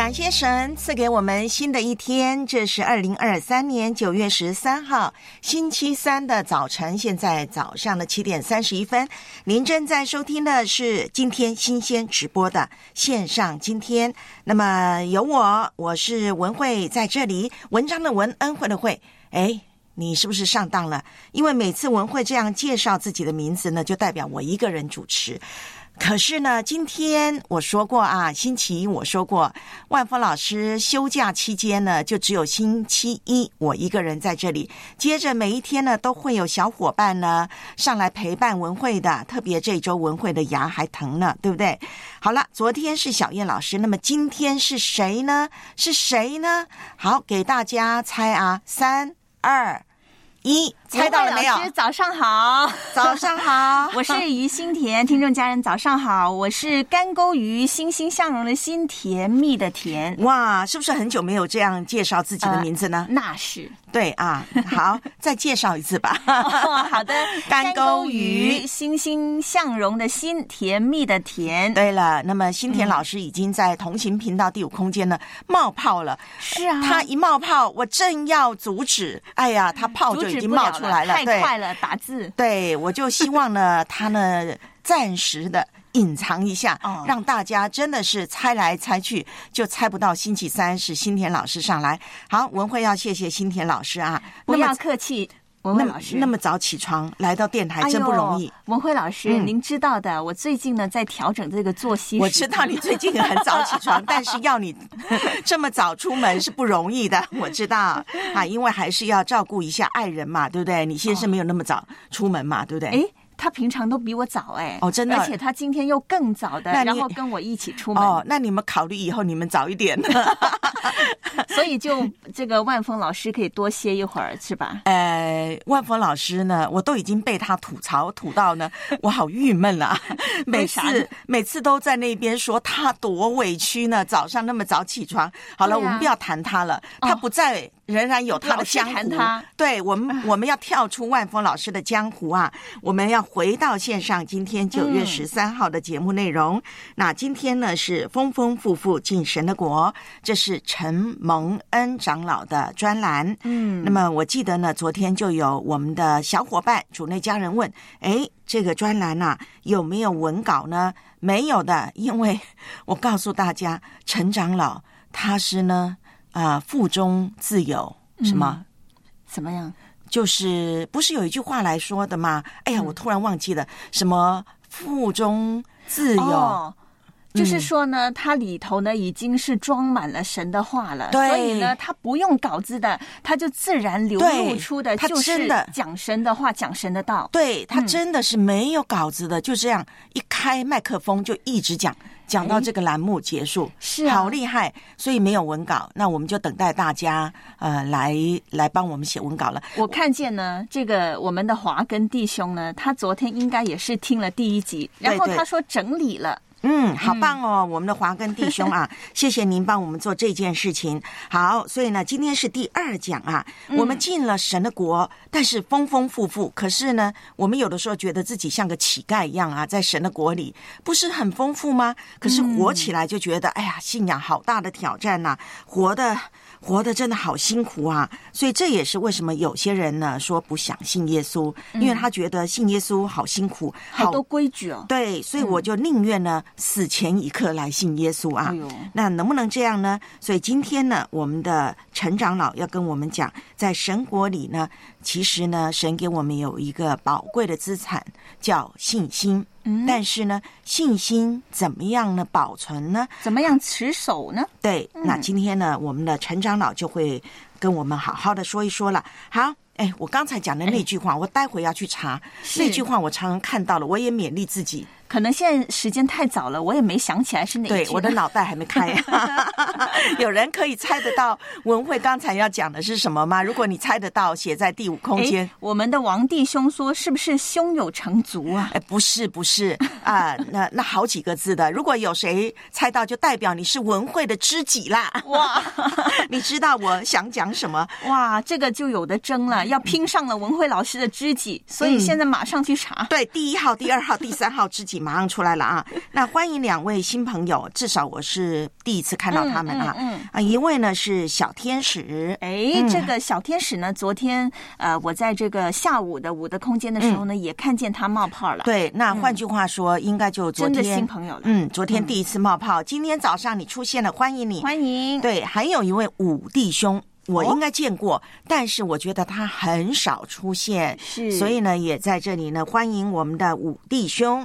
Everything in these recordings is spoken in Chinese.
感谢神赐给我们新的一天，这是二零二三年九月十三号星期三的早晨，现在早上的七点三十一分。您正在收听的是今天新鲜直播的线上今天。那么有我，我是文慧在这里，文章的文，恩惠的惠。哎，你是不是上当了？因为每次文慧这样介绍自己的名字呢，就代表我一个人主持。可是呢，今天我说过啊，星期一我说过，万峰老师休假期间呢，就只有星期一我一个人在这里。接着每一天呢，都会有小伙伴呢上来陪伴文慧的。特别这周文慧的牙还疼呢，对不对？好了，昨天是小燕老师，那么今天是谁呢？是谁呢？好，给大家猜啊，三二一，猜到了没有老？师早上好，早上好，我是于心田，听众家人早上好，我是干沟鱼，欣欣向荣的欣，甜蜜的甜。哇，是不是很久没有这样介绍自己的名字呢？那是对啊，好，再介绍一次吧。哦，好的，干沟鱼欣欣向荣的欣，甜蜜的甜。对了，那么新田老师已经在同行频道第五空间呢冒泡了。是啊，他一冒泡，我正要阻止，哎呀，他泡就已经冒出来了，太快了，打字。对，我就希望呢，他呢暂时的。隐藏一下哦，让大家真的是猜来猜去，就猜不到星期三是新田老师上来。好，文慧要谢谢新田老师啊，不要客气，文慧老师。那么早起床来到电台真不容易。哎。文慧老师，嗯您知道的，我最近呢在调整这个作息。我知道你最近很早起床，但是要你 这么早出门是不容易的。我知道啊，因为还是要照顾一下爱人嘛，对不对？你先生没有那么早出门嘛，对不对？哎，他平常都比我早哎。哦真的而且他今天又更早的，然后跟我一起出门。哦，那你们考虑以后你们早一点。所以就这个万峰老师可以多歇一会儿，是吧？呃，万峰老师呢，我都已经被他吐槽吐到呢，我好郁闷了。每次每次都在那边说他多委屈呢，早上那么早起床。好了，啊我们不要谈他了，他不在，仍然有他的江湖。他对我们，我们要跳出万峰老师的江湖啊，我们要回到线上。今天九月嗯十三号的节目内容，那今天呢是丰丰富富进神的国，这是陈蒙恩长老的专栏。嗯那么我记得呢，昨天就有我们的小伙伴主内家人问，哎，这个专栏呐、有没有文稿呢？没有的，因为 我告诉大家，陈长老他是呢啊、腹中自有什么。怎么样？就是不是有一句话来说的吗？哎呀，我突然忘记了，什么腹中自有。哦就是嗯说呢，它里头呢已经是装满了神的话了，对所以呢，它不用稿子的，它就自然流露出的它就是真的讲神的话，讲神的道。对他嗯真的是没有稿子的，就这样一开麦克风就一直讲，讲到这个栏目结束，是啊好厉害。所以没有文稿，那我们就等待大家呃来来帮我们写文稿了。我看见呢，这个我们的华根弟兄呢，他昨天应该也是听了第一集，然后他说整理了。嗯，好棒哦，我们的华根弟兄啊，谢谢您帮我们做这件事情。好，所以呢，今天是第二讲啊，我们进了神的国，但是丰丰富富。可是呢，我们有的时候觉得自己像个乞丐一样啊，在神的国里不是很丰富吗？可是活起来就觉得，哎呀，信仰好大的挑战呐、活的活的真的好辛苦啊。所以这也是为什么有些人呢说不想信耶稣，因为他觉得信耶稣好辛苦，好多规矩哦。对，所以我就宁愿呢死前一刻来信耶稣啊。哎，那能不能这样呢？所以今天呢，我们的陈长老要跟我们讲，在神国里呢，其实呢，神给我们有一个宝贵的资产，叫信心。嗯，但是呢，信心怎么样呢？保存呢？怎么样持守呢？对，那今天呢，我们的陈长老就会跟我们好好的说一说了。好，哎，我刚才讲的那句话，我待会要去查那句话，我常常看到了，我也勉励自己。可能现在时间太早了，我也没想起来是哪一对，我的脑袋还没开。有人可以猜得到文慧刚才要讲的是什么吗？如果你猜得到，写在第五空间哎。我们的王弟兄说，是不是胸有成竹啊？哎，不是不是啊、那那好几个字的，如果有谁猜到，就代表你是文慧的知己啦。哇 你知道我想讲什么？哇，这个就有的争了，要拼上了文慧老师的知己，所以现在马上去查。对，第一号、第二号、第三号知己马上出来了啊！那欢迎两位新朋友，至少我是第一次看到他们啊。嗯啊，一位呢是小天使，哎，这个小天使呢，昨天呃，我在这个下午的五的空间的时候呢，也看见他冒泡了。，对，那换句话说，应该就昨天新朋友了。嗯，昨天第一次冒泡，今天早上你出现了，欢迎你。欢迎。对，还有一位五弟兄。我哦应该见过，但是我觉得他很少出现，是所以呢，也在这里呢，欢迎我们的五弟兄。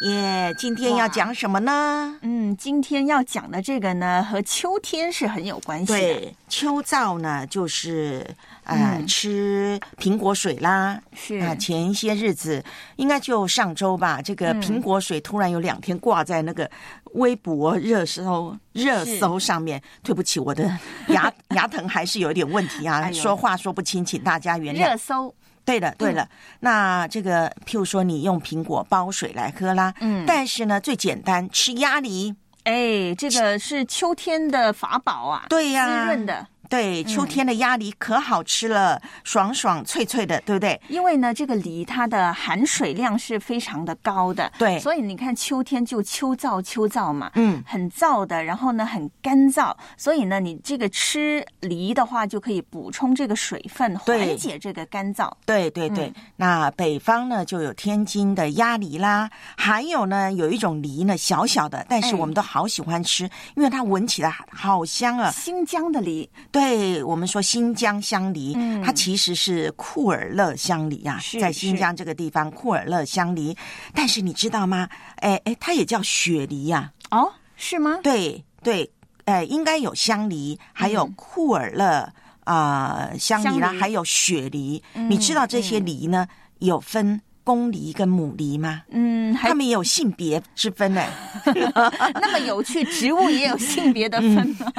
耶、今天要讲什么呢？嗯，今天要讲的这个呢，和秋天是很有关系的。对，秋燥呢，就是呃、嗯吃苹果水啦。是啊、前一些日子应该就上周吧，这个嗯苹果水突然有两天挂在那个微博热搜热搜上面。对不起，我的牙 牙疼还是有一点问题啊，哎说话说不清，请大家原谅热。搜，对了，对了，嗯那这个譬如说你用苹果煲水来喝啦，嗯。但是呢最简单吃鸭梨，哎，这个是秋天的法宝啊，对呀、滋润的。对，秋嗯天的鸭梨可好吃了，爽爽脆脆的，对不对？因为呢，这个梨它的含水量是非常的高的，对所以你看秋天就秋燥秋燥嘛，嗯，很燥的，然后呢很干燥，所以呢你这个吃梨的话就可以补充这个水分，缓解这个干燥。对对对。那北方呢就有天津的鸭梨啦，还有呢有一种梨呢小小的，但是哎我们都好喜欢吃，因为它闻起来好香啊。新疆的梨对我们说新疆香梨，嗯它其实是库尔勒香梨啊，是在新疆这个地方库尔勒香梨。但是你知道吗？哎哎，它也叫雪梨呀、哦，是吗？对对，哎，应该有香梨，还有库尔勒啊、呃香梨啦，梨还有雪梨。嗯你知道这些梨呢，有分公梨跟母梨吗？嗯，还它们也有性别之分呢，那么有趣，植物也有性别的分吗？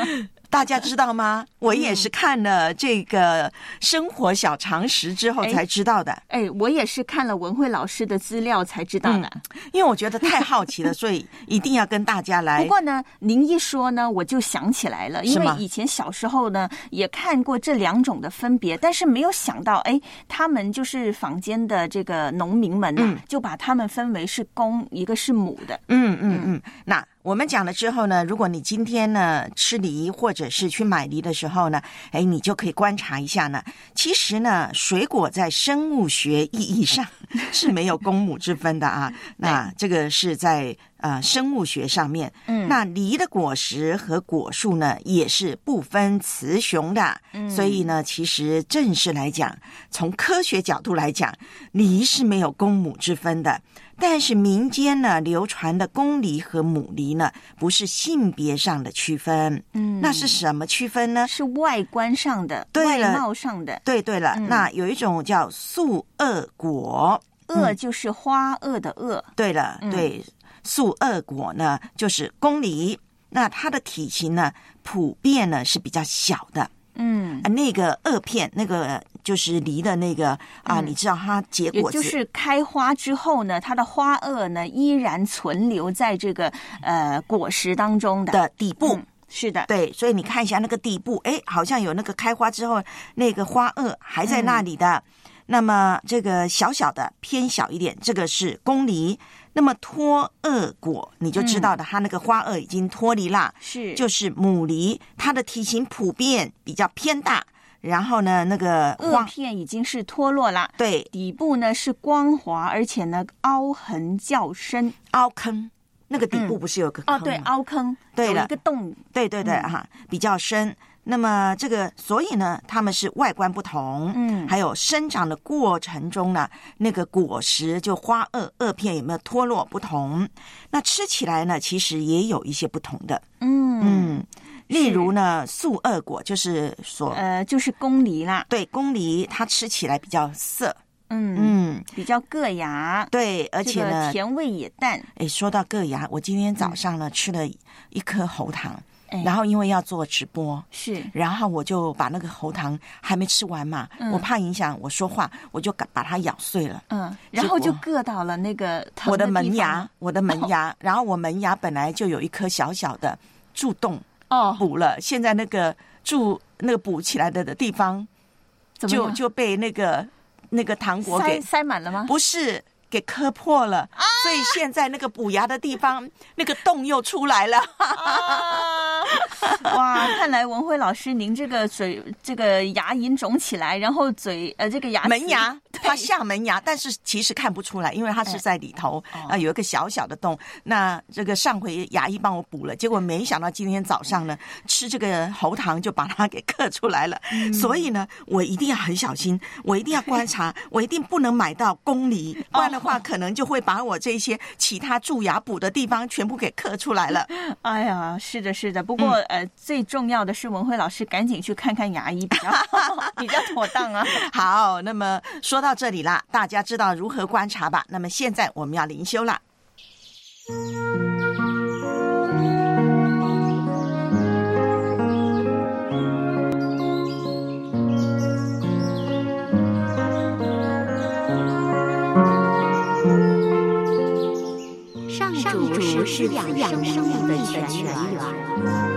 大家知道吗？我也是看了这个生活小常识之后哎才知道的，哎，我也是看了文慧老师的资料才知道的。因为我觉得太好奇了，所以一定要跟大家来不。过呢，您一说呢，我就想起来了，因为以前小时候呢也看过这两种的分别，但是没有想到，哎，他们就是坊间的这个农民们呐、嗯就把他们分为是公，一个是母的。嗯嗯嗯，那我们讲了之后呢，如果你今天呢吃梨或者是去买梨的时候呢，哎，你就可以观察一下呢。其实呢，水果在生物学意义上 是没有公母之分的啊。那这个是在呃生物学上面。嗯那梨的果实和果树呢，也是不分雌雄的。嗯所以呢，其实正式来讲，从科学角度来讲，梨是没有公母之分的。但是民间呢流传的公梨和母梨呢，不是性别上的区分，嗯。那是什么区分呢？是外观上的，对外貌上的。对对了，嗯。那有一种叫素萼果，萼就是花萼的萼，对了，嗯。对，素萼果呢就是公梨，那它的体型呢普遍呢是比较小的，嗯，啊，那个萼片那个就是梨的那个啊，你知道它结果，就是开花之后呢，它的花萼呢依然存留在这个呃果实当中的。的底部。嗯是的，对，所以你看一下那个底部，哎，好像有那个开花之后那个花萼还在那里的。那么这个小小的偏小一点，这个是公梨。那么脱萼果，你就知道的，它那个花萼已经脱离啦，是就是母梨，它的体型普遍比较偏大。然后呢，那个萼花片已经是脱落了，对底部呢是光滑，而且呢凹痕较深。凹坑，那个底部嗯不是有个坑哦，对，凹坑，对了一个洞。对对对嗯哈，比较深。那么这个，所以呢，它们是外观不同，嗯还有生长的过程中呢，那个果实就花萼萼片有没有脱落不同。那吃起来呢，其实也有一些不同的，嗯嗯，例如呢，素萼果就是说、呃，就是公梨啦。对公梨，它吃起来比较涩，嗯，嗯，比较硌牙，对，而且这个呢，甜味也淡。哎，说到硌牙，我今天早上呢、吃了一颗喉糖，哎。然后因为要做直播，是。然后我就把那个喉糖还没吃完嘛，嗯。我怕影响我说话，我就把把它咬碎了。嗯，然后就硌到了那个疼我的门牙，我的门牙，然后我门牙本来就有一颗小小的蛀洞，哦，补了，现在那个蛀那个补起来的的地方，就就被那个那个糖果塞给塞满了吗？不是给磕破了，啊所以现在那个补牙的地方那个洞又出来了。啊！哇，看来文辉老师，您这个嘴这个牙龈肿起来，然后嘴呃这个牙门牙，对它下门牙，但是其实看不出来，因为它是在里头啊、有一个小小的洞。那这个上回牙医帮我补了，结果没想到今天早上呢，吃这个喉糖就把它给刻出来了。嗯所以呢，我一定要很小心，我一定要观察，我一定不能买到公梨，不然的哦话，可能就会把我这些其他蛀牙补的地方全部给刻出来了。哎呀，是的，是的。不过、嗯呃，最重要的是文辉老师赶紧去看看牙医比较 比较妥当啊。好，那么说到到这里啦，大家知道如何观察吧？那么现在我们要灵修了。上主是滋养生命的泉源。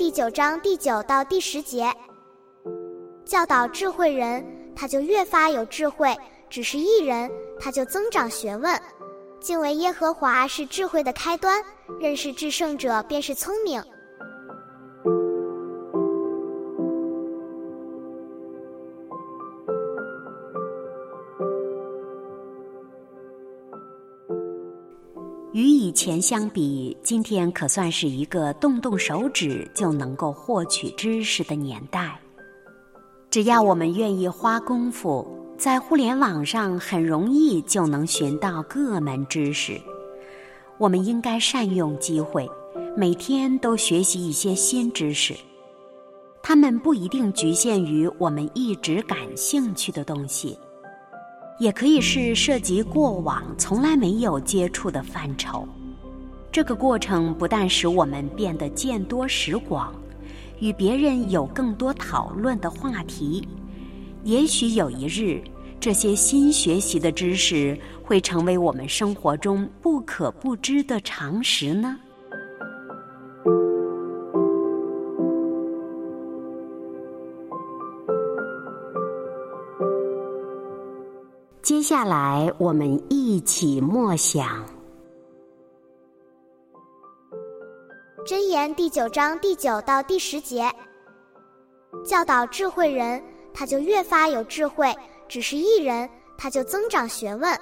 第九章第九到第十节，教导智慧人，他就越发有智慧；只是一人，他就增长学问。敬畏耶和华是智慧的开端，认识至圣者便是聪明。前相比，今天可算是一个动动手指就能够获取知识的年代。只要我们愿意花功夫，在互联网上很容易就能寻到各门知识。我们应该善用机会，每天都学习一些新知识。它们不一定局限于我们一直感兴趣的东西。也可以是涉及过往从来没有接触的范畴。这个过程不但使我们变得见多识广，与别人有更多讨论的话题，也许有一日，这些新学习的知识会成为我们生活中不可不知的常识呢。接下来，我们一起默想箴言第九章第九到第十节，教导智慧人，他就越发有智慧；只是一人，他就增长学问。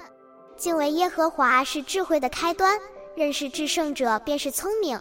敬畏耶和华是智慧的开端，认识至圣者便是聪明。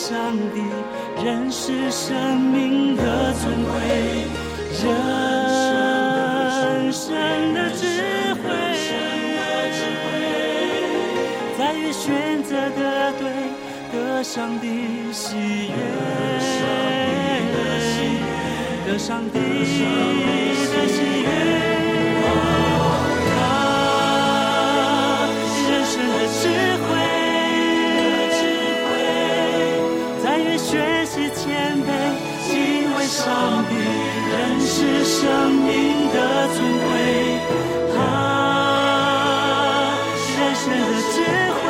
上帝，认识生命的尊贵。人生的智慧，在于选择的对，得上帝喜悦，得上帝的喜悦。上帝，认识生命的尊贵。啊，人生的智慧，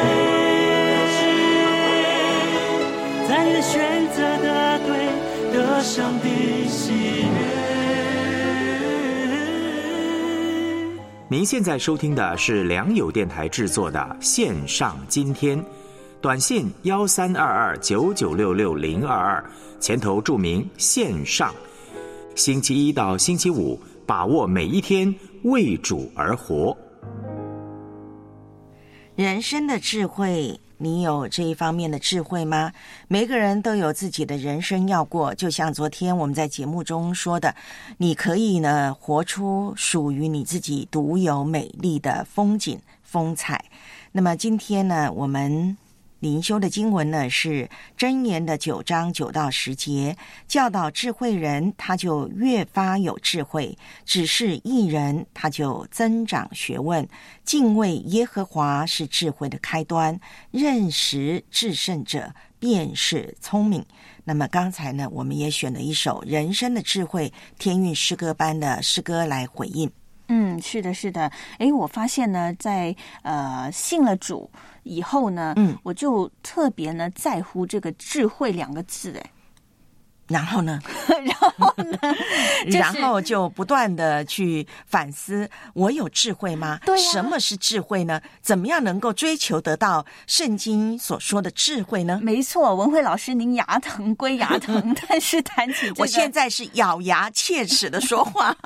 在你选择的对，得上帝喜悦。您现在收听的是良友电台制作的线上今天，短信幺三二二九九六六零二二，前头注明线上。星期一到星期五，把握每一天，为主而活。人生的智慧，你有这一方面的智慧吗？每个人都有自己的人生要过，就像昨天我们在节目中说的，你可以呢活出属于你自己独有美丽的风景风采。那么今天呢，我们灵修的经文呢是箴言的九章九到十节，教导智慧人，他就越发有智慧；只是一人，他就增长学问。敬畏耶和华是智慧的开端，认识至圣者便是聪明。那么刚才呢，我们也选了一首人生的智慧天韵诗歌班的诗歌来回应。嗯，是的，是的。哎，我发现呢，在呃信了主以后呢，嗯，我就特别呢在乎这个“智慧”两个字。诶，然后呢？然后呢？就是然后就不断的去反思：我有智慧吗？对呀什么是智慧呢？怎么样能够追求得到圣经所说的智慧呢？没错，文慧老师，您牙疼归牙疼，但是谈起这个，我现在是咬牙切齿的说话。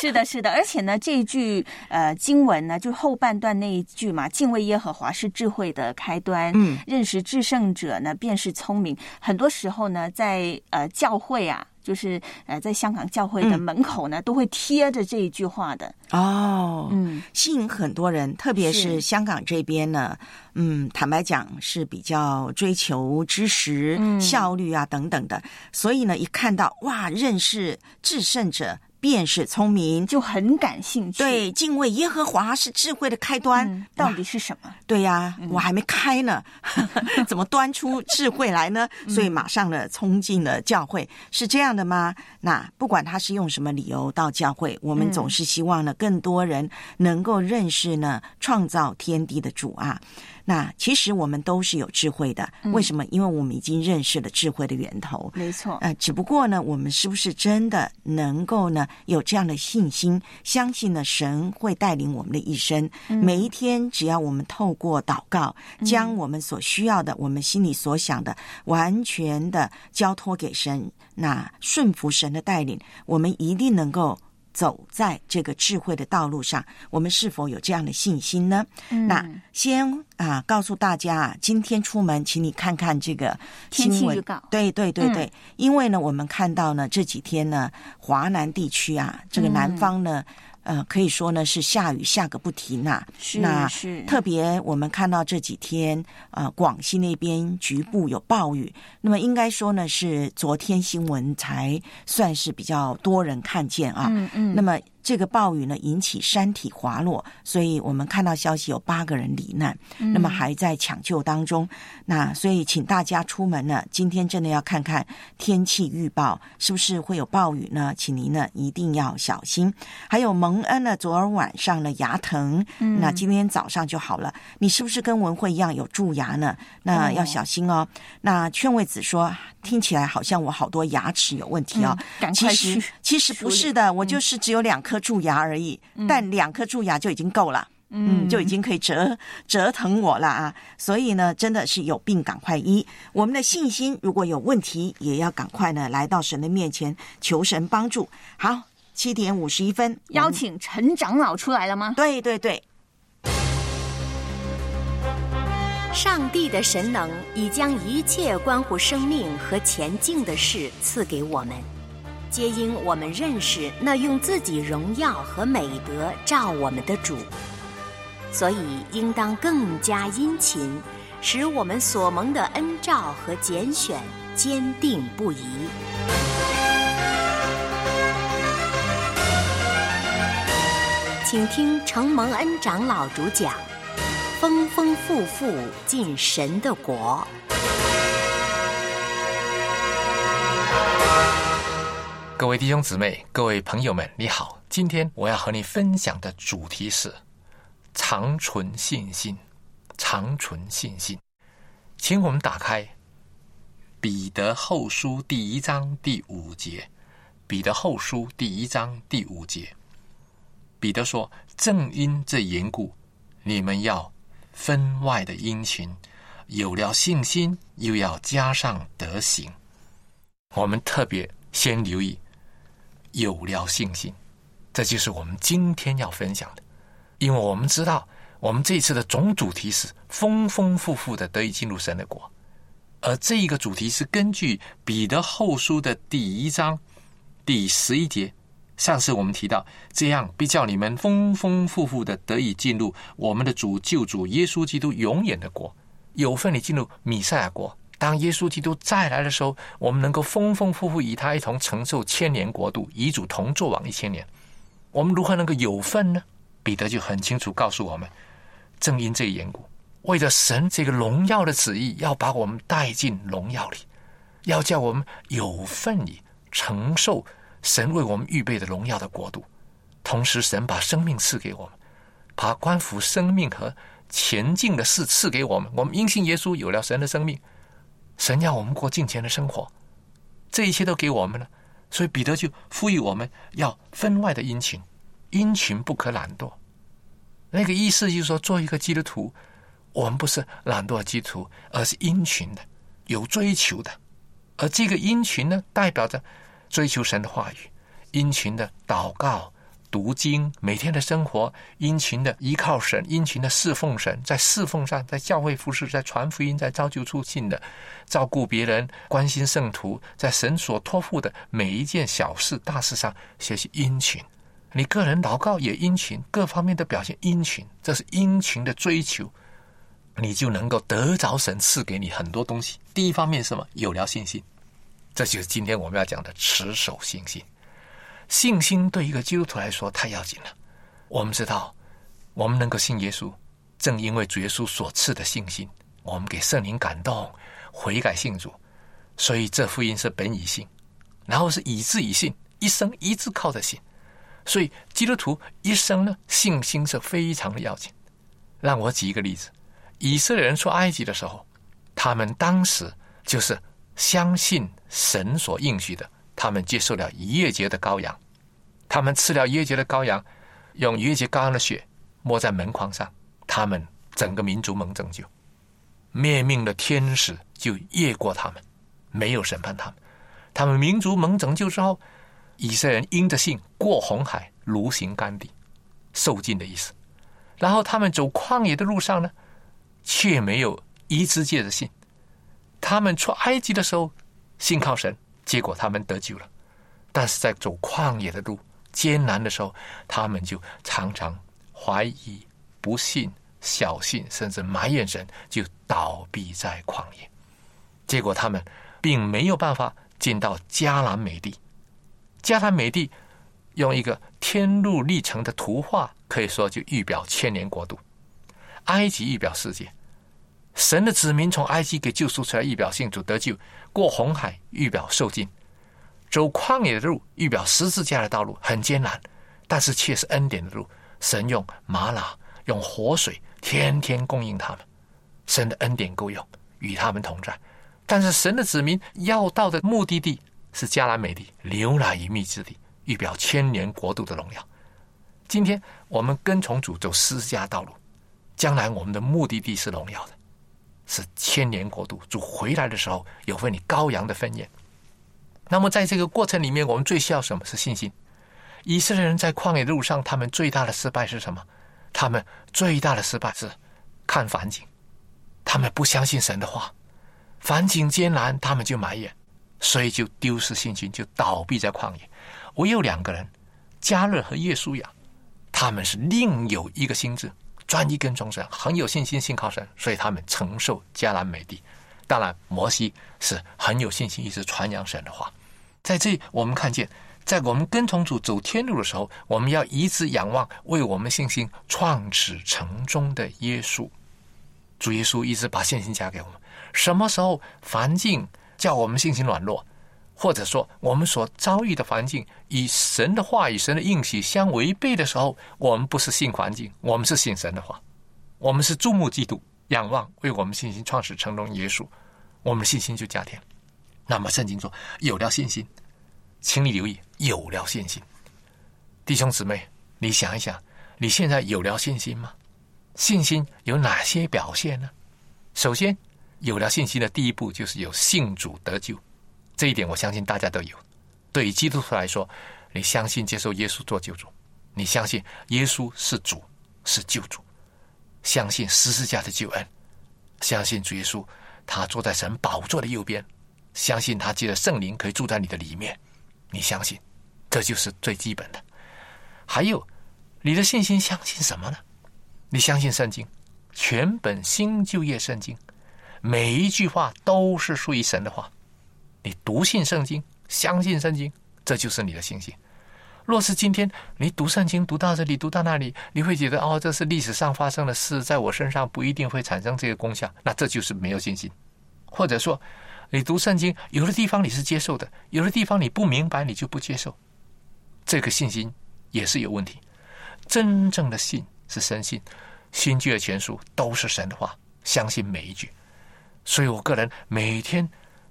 是的，是的，而且呢，这一句呃经文呢，就后半段那一句嘛，敬畏耶和华是智慧的开端，嗯，认识至圣者呢，便是聪明。很多时候呢，在呃教会啊，就是呃在香港教会的嗯。门口呢，都会贴着这一句话的。哦，嗯，吸引很多人，特别是是。香港这边呢，嗯，坦白讲是比较追求知识、嗯。效率啊等等的，所以呢，一看到哇，认识至胜者便是聪明，就很感兴趣。对，敬畏耶和华是智慧的开端。嗯、到底是什么？对呀、我还没开呢，怎么端出智慧来呢？所以马上呢，冲进了教会，是这样的吗？那不管他是用什么理由到教会，我们总是希望呢，更多人能够认识呢，创造天地的主啊。那其实我们都是有智慧的，为什么？因为我们已经认识了智慧的源头。没错，呃，只不过呢，我们是不是真的能够呢有这样的信心，相信呢神会带领我们的一生？每一天，只要我们透过祷告，将我们所需要的、我们心里所想的，完全的交托给神，那顺服神的带领，我们一定能够。走在这个智慧的道路上，我们是否有这样的信心呢？嗯。那先啊，告诉大家啊，今天出门，请你看看这个天气预告。对对对对，嗯。因为呢，我们看到呢这几天呢，华南地区啊，这个南方呢。呃，可以说呢是下雨下个不停呐、是那是特别我们看到这几天，呃，广西那边局部有暴雨。那么应该说呢，是昨天新闻才算是比较多人看见啊。嗯嗯那么这个暴雨呢，引起山体滑落，所以我们看到消息有八个人罹难，嗯那么还在抢救当中。那所以请大家出门呢，今天真的要看看天气预报是不是会有暴雨呢？请您呢一定要小心。还有蒙恩呢，昨儿晚上呢牙疼，嗯那今天早上就好了。你是不是跟文慧一样有蛀牙呢？那哦要小心哦。那劝慰子说，听起来好像我好多牙齿有问题哦。嗯其实其实不是的，我就是只有两颗蛀牙而已，但两颗蛀牙就已经够了。嗯，就已经可以折折腾我了啊！所以呢，真的是有病赶快医。我们的信心如果有问题，也要赶快呢来到神的面前求神帮助。好，七点五十一分，邀请陈长老出来了吗？对对对，上帝的神能已将一切关乎生命和前进的事赐给我们，皆因我们认识那用自己荣耀和美德照我们的主，所以应当更加殷勤，使我们所蒙的恩照和拣选坚定不移。请听承蒙恩长老主讲。丰丰富富进神的国。各位弟兄姊妹、各位朋友们，你好！今天我要和你分享的主题是长存信心。长存信心，请我们打开《彼得后书》第一章第五节，《彼得后书》第一章第五节，彼得说：“正因这缘故，你们要。”分外的殷勤，有了信心，又要加上德行。我们特别先留意有了信心，这就是我们今天要分享的。因为我们知道，我们这次的总主题是丰丰富富的得以进入神的国，而这一个主题是根据彼得后书的第一章第十一节。上次我们提到，这样必叫你们丰丰富富的得以进入我们的主救主耶稣基督永远的国，有份你进入米赛亚国。当耶稣基督再来的时候，我们能够丰丰富富与他一同承受千年国度，与主同作王一千年。我们如何能够有份呢？彼得就很清楚告诉我们：正因这个缘故，为了神这个荣耀的旨意，要把我们带进荣耀里，要叫我们有份于承受。神为我们预备的荣耀的国度，同时神把生命赐给我们，把关乎生命和前进的事赐给我们。我们因信耶稣有了神的生命，神要我们过敬虔的生活，这一切都给我们了。所以彼得就呼吁我们要分外的殷勤，殷勤不可懒惰。那个意思就是说，做一个基督徒，我们不是懒惰的基督徒，而是殷勤的，有追求的。而这个殷勤呢，代表着。追求神的话语，殷勤的祷告、读经，每天的生活，殷勤的依靠神，殷勤的侍奉神，在侍奉上，在教会服侍，在传福音，在造就出信的，照顾别人，关心圣徒，在神所托付的每一件小事、大事上学习殷勤。你个人祷告也殷勤，各方面的表现殷勤，这是殷勤的追求，你就能够得着神赐给你很多东西。第一方面是什么？有了信心。这就是今天我们要讲的持守信心。信心对一个基督徒来说太要紧了。我们知道，我们能够信耶稣，正因为主耶稣所赐的信心，我们给圣灵感动，悔改信主，所以这福音是本以信，然后是以至以信，一生一直靠着信。所以基督徒一生呢，信心是非常的要紧。让我举一个例子：以色列人出埃及的时候，他们当时就是相信神所应许的，他们接受了逾越节的羔羊，他们吃了逾越节的羔羊。用逾越节羔羊的血抹在门框上，他们整个民族蒙拯救，灭命的天使就越过他们，没有审判他们。他们民族蒙拯救之后，以色列人因着信过红海，如行干地，受尽的意思。然后他们走旷野的路上呢，却没有一直借着信。他们出埃及的时候信靠神，结果他们得救了。但是在走旷野的路。艰难的时候，他们就常常怀疑、不信、小信，甚至埋怨神，就倒闭在旷野。结果他们并没有办法进到迦南美地。迦南美地用一个天路历程的图画，可以说就预表千年国度。埃及预表世界，神的子民从埃及给救赎出来，预表信主得救；过红海预表受尽。走旷野的路，预表十字架的道路很艰难，但是却是恩典的路。神用玛拉，用活水，天天供应他们。神的恩典够用，与他们同在。但是神的子民要到的目的地是迦南美地，牛奶与蜜之地，预表千年国度的荣耀。今天我们跟从主走十字架道路，将来我们的目的地是荣耀的，是千年国度。主回来的时候，有份你羔羊的分宴。那么，在这个过程里面，我们最需要什么是信心？以色列人在旷野路上，他们最大的失败是什么？他们最大的失败是看环境，他们不相信神的话，环境艰难，他们就埋怨，所以就丢失信心，就倒闭在旷野。唯有两个人，加勒和耶稣亚，他们是另有一个心智，专一跟从神，很有信心，信靠神，所以他们承受迦南美地。当然，摩西是很有信心，一直传扬神的话。在这，我们看见，在我们跟从主走天路的时候，我们要一直仰望为我们信心创始成终的耶稣。主耶稣一直把信心加给我们。什么时候环境叫我们信心软弱，或者说我们所遭遇的环境与神的话语、神的应许相违背的时候，我们不是信环境，我们是信神的话，我们是注目基督，仰望为我们信心创始成终耶稣，我们的信心就加添。那么圣经说，有了信心，请你留意，有了信心，弟兄姊妹，你想一想，你现在有了信心吗？信心有哪些表现呢？首先，有了信心的第一步就是有信主得救，这一点我相信大家都有。对于基督徒来说，你相信接受耶稣做救主，你相信耶稣是主。是救主，相信十字架的救恩，相信主。耶稣他坐在神宝座的右边。相信他借着圣灵可以住在你的里面，你相信，这就是最基本的。还有，你的信心相信什么呢？你相信圣经，全本新旧业圣经，每一句话都是属于神的话。你读信圣经，相信圣经，这就是你的信心。若是今天你读圣经读到这里，读到那里，你会觉得哦，这是历史上发生的事，在我身上不一定会产生这个功效，那这就是没有信心，或者说。你读圣经，有的地方你是接受的，有的地方你不明白，你就不接受。这个信心也是有问题。真正的信是深信，新旧的全书都是神的话，相信每一句。所以我个人每天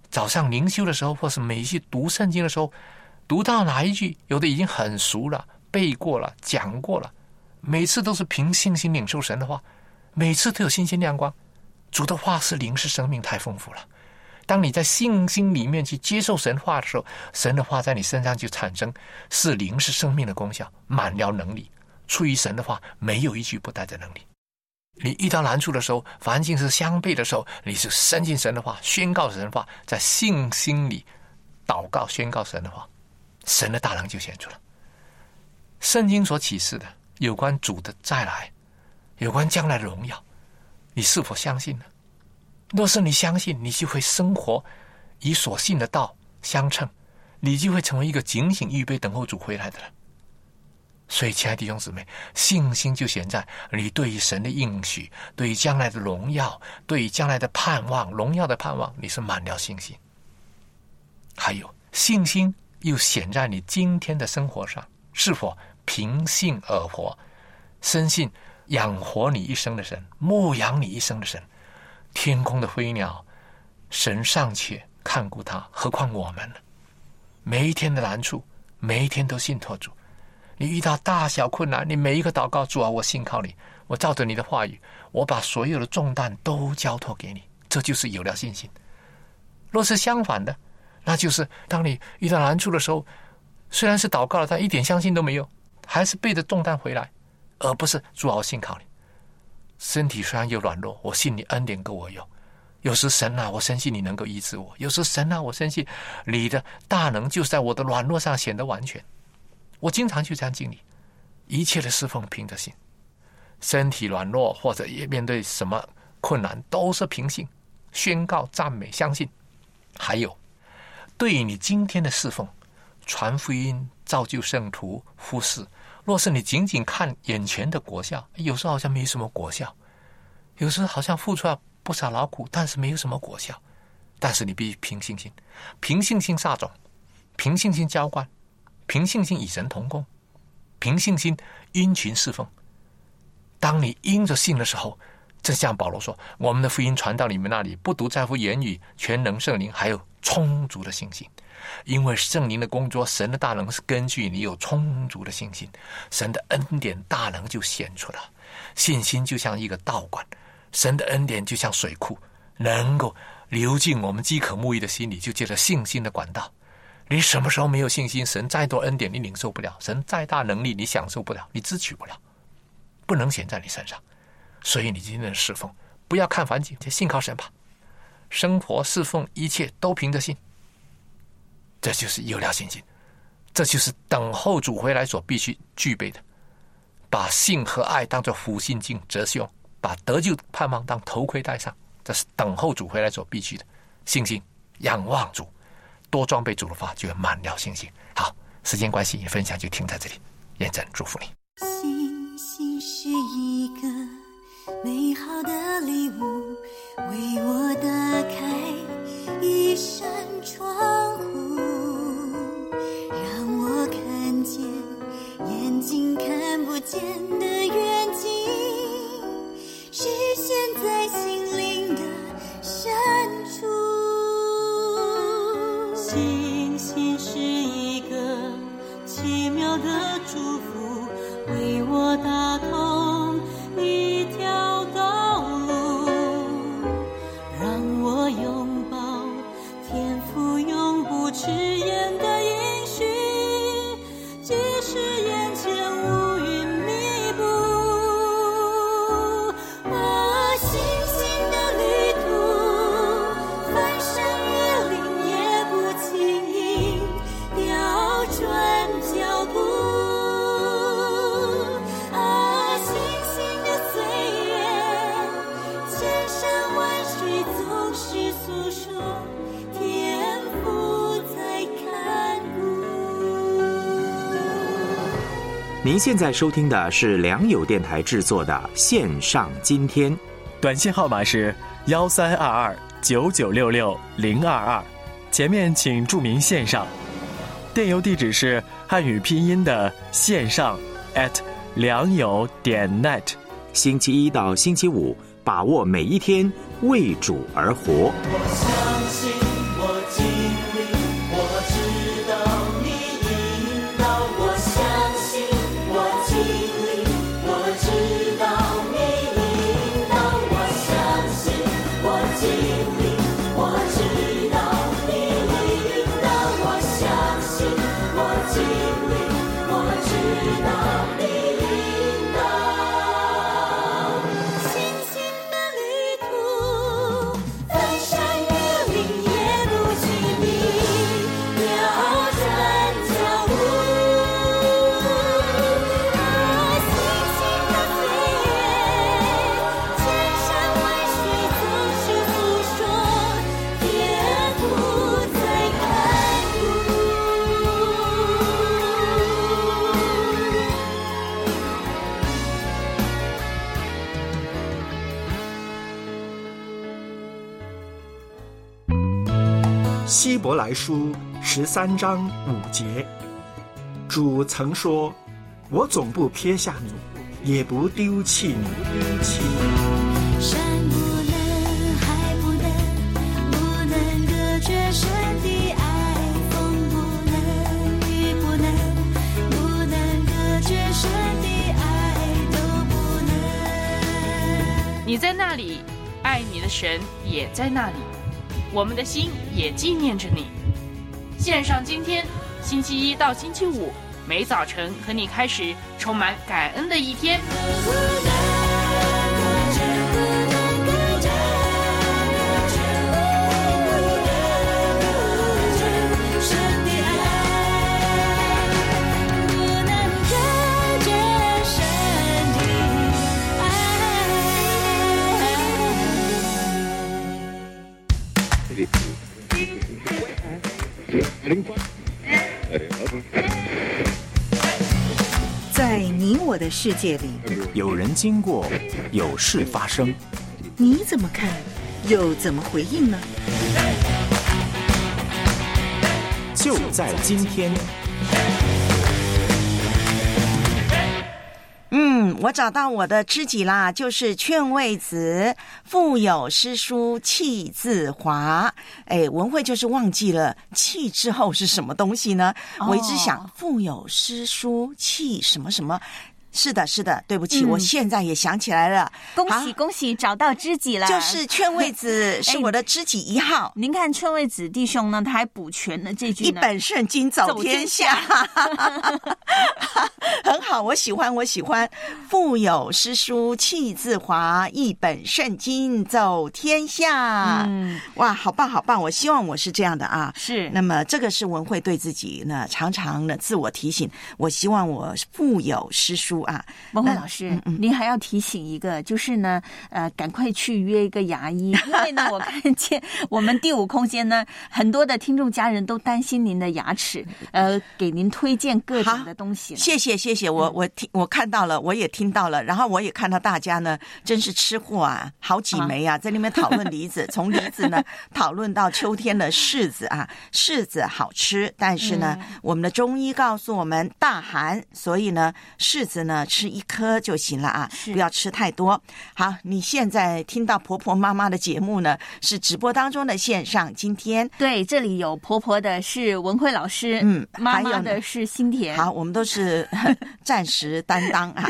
早上灵修的时候，或是每一句读圣经的时候，读到哪一句，有的已经很熟了，背过了，讲过了，每次都是凭信心领受神的话，每次都有信心亮光。主的话是灵，是生命，太丰富了。当你在信心里面去接受神话的时候，神的话在你身上就产生是灵是生命的功效，满了能力。出于神的话，没有一句不带着能力。你遇到难处的时候，环境是相悖的时候，你是深进神的话，宣告神的话，在信心里祷告宣告神的话，神的大能就显出了。圣经所启示的有关主的再来，有关将来的荣耀，你是否相信呢？若是你相信，你就会生活以所信的道相称，你就会成为一个警醒预备等候主回来的人。所以，亲爱的弟兄姊妹，信心就显在你对于神的应许、对于将来的荣耀、对于将来的盼望、荣耀的盼望，你是满了信心。还有信心又显在你今天的生活上，是否平信而活？深信养活你一生的神，牧养你一生的神，天空的飞鸟，神尚且看顾他，何况我们呢？每一天的难处，每一天都信托主。你遇到大小困难，你每一个祷告，主啊，我信靠你，我照着你的话语，我把所有的重担都交托给你，这就是有了信心。若是相反的，那就是当你遇到难处的时候，虽然是祷告了，但一点相信都没有，还是背着重担回来，而不是主啊，我信靠你。身体虽然有软弱，我信你恩典够我用。有时神啊，我深信你能够医治我；有时神啊，我深信你的大能就在我的软弱上显得完全。我经常就这样经历，一切的侍奉凭着信，身体软弱或者也面对什么困难，都是凭信，宣告赞美相信。还有，对于你今天的侍奉，传福音、造就圣徒、服侍，若是你仅仅看眼前的果效，有时候好像没什么果效，有时候好像付出了不少劳苦，但是没有什么果效。但是你必须凭信心，凭信心撒种，凭信心浇灌。凭信心与神同工，凭信心因群侍奉。当你因着信的时候，正像保罗说：“我们的福音传到你们那里，不独在乎言语，全能圣灵，还有充足的信心。因为圣灵的工作，神的大能是根据你有充足的信心，神的恩典大能就显出了。信心就像一个道馆，神的恩典就像水库，能够流进我们饥渴沐浴的心里，就借着信心的管道。”你什么时候没有信心？神再多恩典，你领受不了；神再大能力，你享受不了，你支取不了，不能显在你身上。所以你今天的侍奉，不要看环境，就信靠神吧。生活侍奉一切都凭着信，这就是有了信心，这就是等候主回来所必须具备的。把信和爱当做福信镜遮胸，把得救盼望当头盔戴上，这是等候主回来所必须的信心。仰望主。多装备主的话，就满了信心。好，时间关系，分享就停在这里。验证祝福你。星星是一个美好的礼物，为我打开一扇窗户，让我看见眼睛看不见的远景，实现在心灵的深处。祝福，为我打通您现在收听的是良友电台制作的《线上今天》，短信号码是幺三二二九九六六零二二，前面请注明“线上”。电邮地址是汉语拼音的“线上 ”at 良友点 net。星期一到星期五，把握每一天，为主而活。伯来书十三章五节，主曾说：“我总不撇下你，也不丢弃你。”丢弃你。山不能，海不能，不能隔绝神的爱；风不能，雨不能，不能隔绝神的爱，都不能。你在那里，爱你的神也在那里，我们的心也纪念着你。献上今天，星期一到星期五，每早晨和你开始充满感恩的一天。在你我的世界里，有人经过，有事发生。你怎么看，又怎么回应呢？就在今天，我找到我的知己啦，就是劝慰子，腹有诗书气自华。哎，文慧就是忘记了气之后是什么东西呢？我一直想腹有诗书气什么什么。是的，是的，对不起，嗯我现在也想起来了。恭喜恭喜，找到知己了！就是劝慰子 是我的知己一号。您看劝慰子弟兄呢，他还补全了这句一本圣经走天下，很好，我喜欢，我喜欢。腹有诗书气自华，一本圣经走天下。嗯，哇，好棒，好棒！我希望我是这样的啊。是那么这个是文慧对自己呢常常呢自我提醒，我希望我腹有诗书啊。那文慧老师，您还要提醒一个，就是呢，呃，赶快去约一个牙医，因为呢，我看见我们第五空间呢，很多的听众家人都担心您的牙齿，呃，给您推荐各种的东西。谢谢谢谢，我我听我看到了，我也听到了，然后我也看到大家呢，真是吃货啊，好几枚啊，在那边讨论梨子，从梨子呢讨论到秋天的柿子啊，柿子好吃，但是呢，我们的中医告诉我们大寒，所以呢，柿子呢吃一颗就行了啊，不要吃太多。好，你现在听到婆婆妈妈的节目呢，是直播当中的线上，今天对，这里有婆婆的是文慧老师，嗯妈妈的是新田。好，我们都是 暂时担当啊。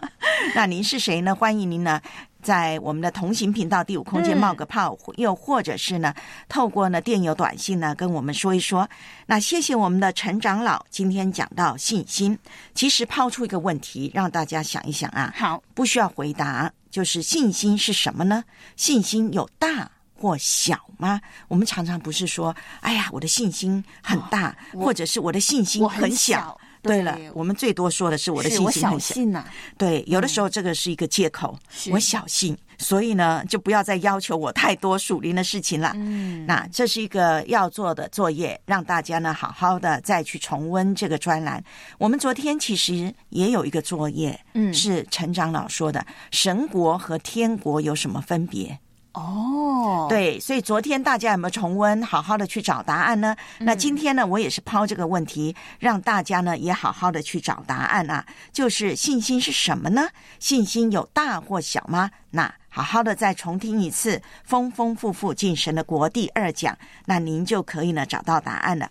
那您是谁呢？欢迎您呢。在我们的同行频道第五空间嗯冒个泡，又或者是呢，透过呢电邮短信呢跟我们说一说。那谢谢我们的陈长老今天讲到信心，其实抛出一个问题让大家想一想啊。好，不需要回答，就是信心是什么呢？信心有大或小吗？我们常常不是说，哎呀，我的信心很大，我或者是我的信心很小。小对了，我们最多说的是我的心很小。信呐、对，有的时候这个是一个借口，是我小心，所以呢，就不要再要求我太多属灵的事情了。嗯，那这是一个要做的作业，让大家呢好好的再去重温这个专栏。我们昨天其实也有一个作业，嗯是陈长老说的，神国和天国有什么分别？哦，对，所以昨天大家有没有重温，好好的去找答案呢？那今天呢，我也是抛这个问题，让大家呢也好好的去找答案啊。就是信心是什么呢？信心有大或小吗？那好好的再重听一次《丰丰富富进神的国》第二讲，那您就可以呢找到答案了。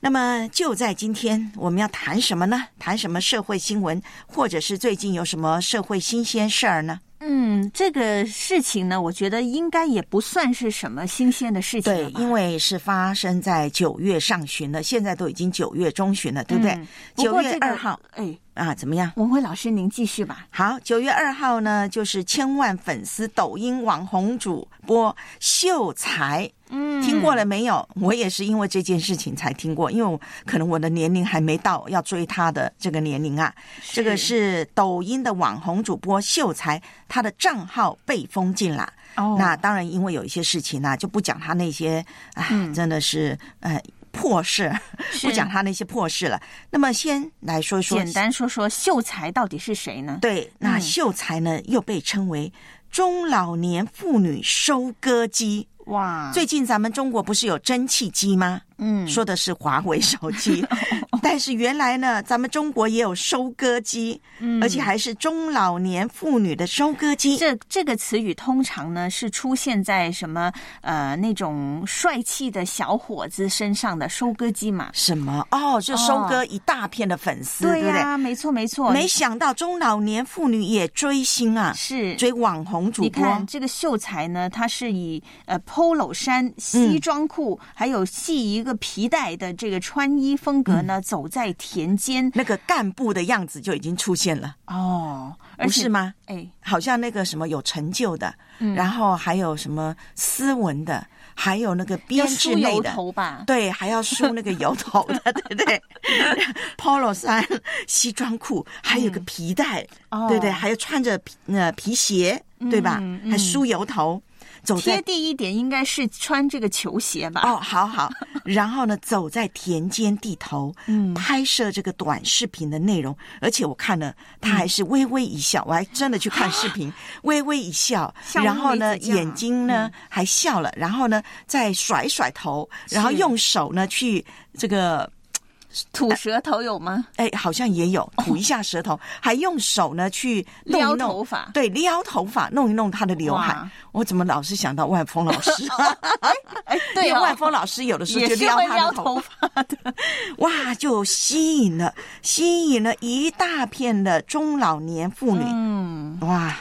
那么就在今天，我们要谈什么呢？谈什么社会新闻，或者是最近有什么社会新鲜事儿呢？嗯，这个事情呢，我觉得应该也不算是什么新鲜的事情对因为是发生在九月上旬了，现在都已经九月中旬了，对不对九、过这个月二号，哎，啊，怎么样？文辉老师，您继续吧。好，九月二号呢，就是千万粉丝抖音网红主播秀才，嗯听过了没有？我也是因为这件事情才听过，因为我可能我的年龄还没到要追他的这个年龄啊。这个是抖音的网红主播秀才，他的账号被封禁了。哦那当然，因为有一些事情呢、就不讲他那些，哎，嗯真的是呃破事，不讲他那些破事了。那么先来说一说，简单说说秀才到底是谁呢？对，那嗯秀才呢又被称为中老年妇女收割机。哇，最近咱们中国不是有蒸汽机吗？嗯，说的是华为手机，但是原来呢，咱们中国也有收割机，嗯而且还是中老年妇女的收割机。这这个词语通常呢是出现在什么呃那种帅气的小伙子身上的收割机嘛？什么？哦，就收割一大片的粉丝，对？呀，没错没错。没想到中老年妇女也追星啊，是追网红主播你播。看这个秀才呢，他是以呃 polo 衫、西装裤，还有系一个皮带的这个穿衣风格呢，走在田间，那个干部的样子就已经出现了。哦，而不是吗？哎，好像那个什么有成就的，嗯。然后还有什么斯文的，还有那个编制要梳油内的，头吧。对，还要梳那个油头的，对不对？polo 衫、西装裤，还有个皮带，哦。对不对？还有穿着皮呃皮鞋，对吧？嗯嗯。还梳油头，贴地一点应该是穿这个球鞋吧？哦，好好，然后呢，走在田间地头，嗯。拍摄这个短视频的内容，而且我看了，他还是微微一笑，我还真的去看视频，微微一笑，然后呢，眼睛呢、还笑了，然后呢，再甩甩头，然后用手呢去这个。吐舌头有吗？哎，好像也有吐一下舌头，还用手呢去弄一撩弄头发对，撩头发，弄一弄他的刘海。我怎么老是想到万峰老师？哎，对因为哦，万峰老师有的时候也就是撩会他的头发的。哇，就吸引了吸引了一大片的中老年妇女。嗯，哇，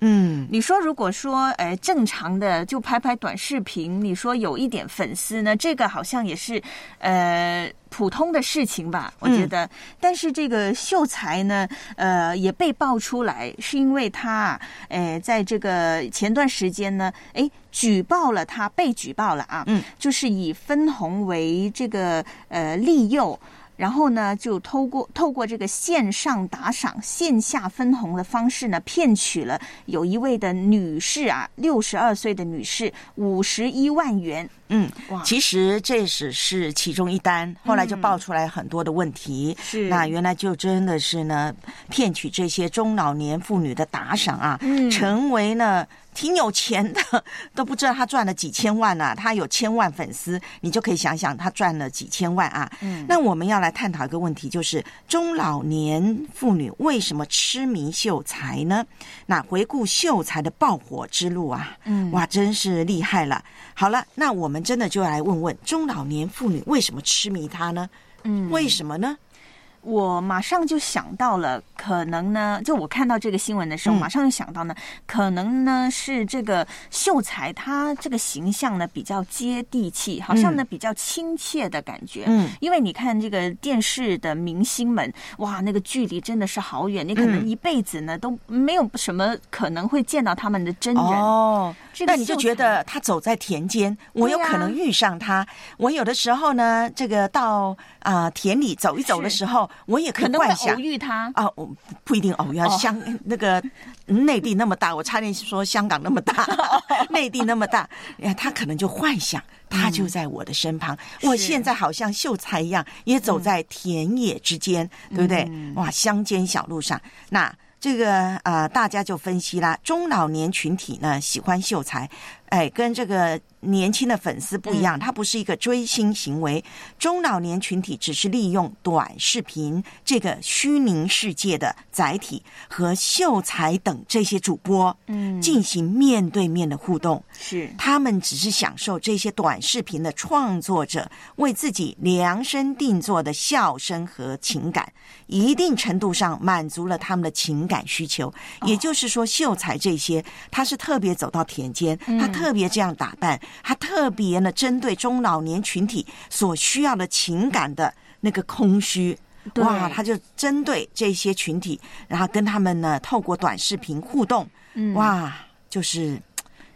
嗯，你说如果说呃正常的就拍拍短视频，你说有一点粉丝呢，这个好像也是呃普通的事情吧，我觉得。但是这个秀才呢，呃也被爆出来，是因为他啊，呃在这个前段时间呢，哎举报了他，被举报了啊，嗯，就是以分红为这个呃利诱。然后呢，就透过透过这个线上打赏、线下分红的方式呢，骗取了有一位的女士啊，六十二岁的女士，五十一万元。嗯哇，其实这只是其中一单，后来就爆出来很多的问题。是那原来就真的是呢，骗取这些中老年妇女的打赏啊，嗯成为呢挺有钱的，都不知道他赚了几千万啊。他有千万粉丝，你就可以想想他赚了几千万啊。嗯那我们要来探讨一个问题，就是中老年妇女为什么痴迷秀才呢？那回顾秀才的爆火之路啊，嗯哇，真是厉害了。好了，那我们真的就来问问中老年妇女为什么痴迷它呢？嗯为什么呢？我马上就想到了，可能呢，就我看到这个新闻的时候，嗯马上就想到呢，可能呢是这个秀才他这个形象呢比较接地气，好像呢比较亲切的感觉。嗯，因为你看这个电视的明星们，哇，那个距离真的是好远，你可能嗯一辈子呢都没有什么可能会见到他们的真人。哦，这个那你就觉得他走在田间，我有可能遇上他。我有的时候呢，这个到啊、田里走一走的时候，我也可以幻想。偶遇他。啊，我不一定偶遇啊，哦。香那个内地那么大，我差点说香港那么大，内地那么大，哎他可能就幻想他就在我的身旁，我现在好像秀才一样，也走在田野之间，对不对？嗯哇，乡间小路上，那。这个呃，大家就分析啦，中老年群体呢喜欢秀才，哎，跟这个年轻的粉丝不一嗯样，它不是一个追星行为。中老年群体只是利用短视频这个虚拟世界的载体和秀才等这些主播，嗯进行面对面的互动。是他们只是享受这些短视频的创作者为自己量身定做的笑声和情感，一定程度上满足了他们的情感需求。也就是说，秀才这些，他是特别走到田间，他特别这样打扮，他特别呢针对中老年群体所需要的情感的那个空虚。哇，他就针对这些群体，然后跟他们呢透过短视频互动，嗯。哇，就是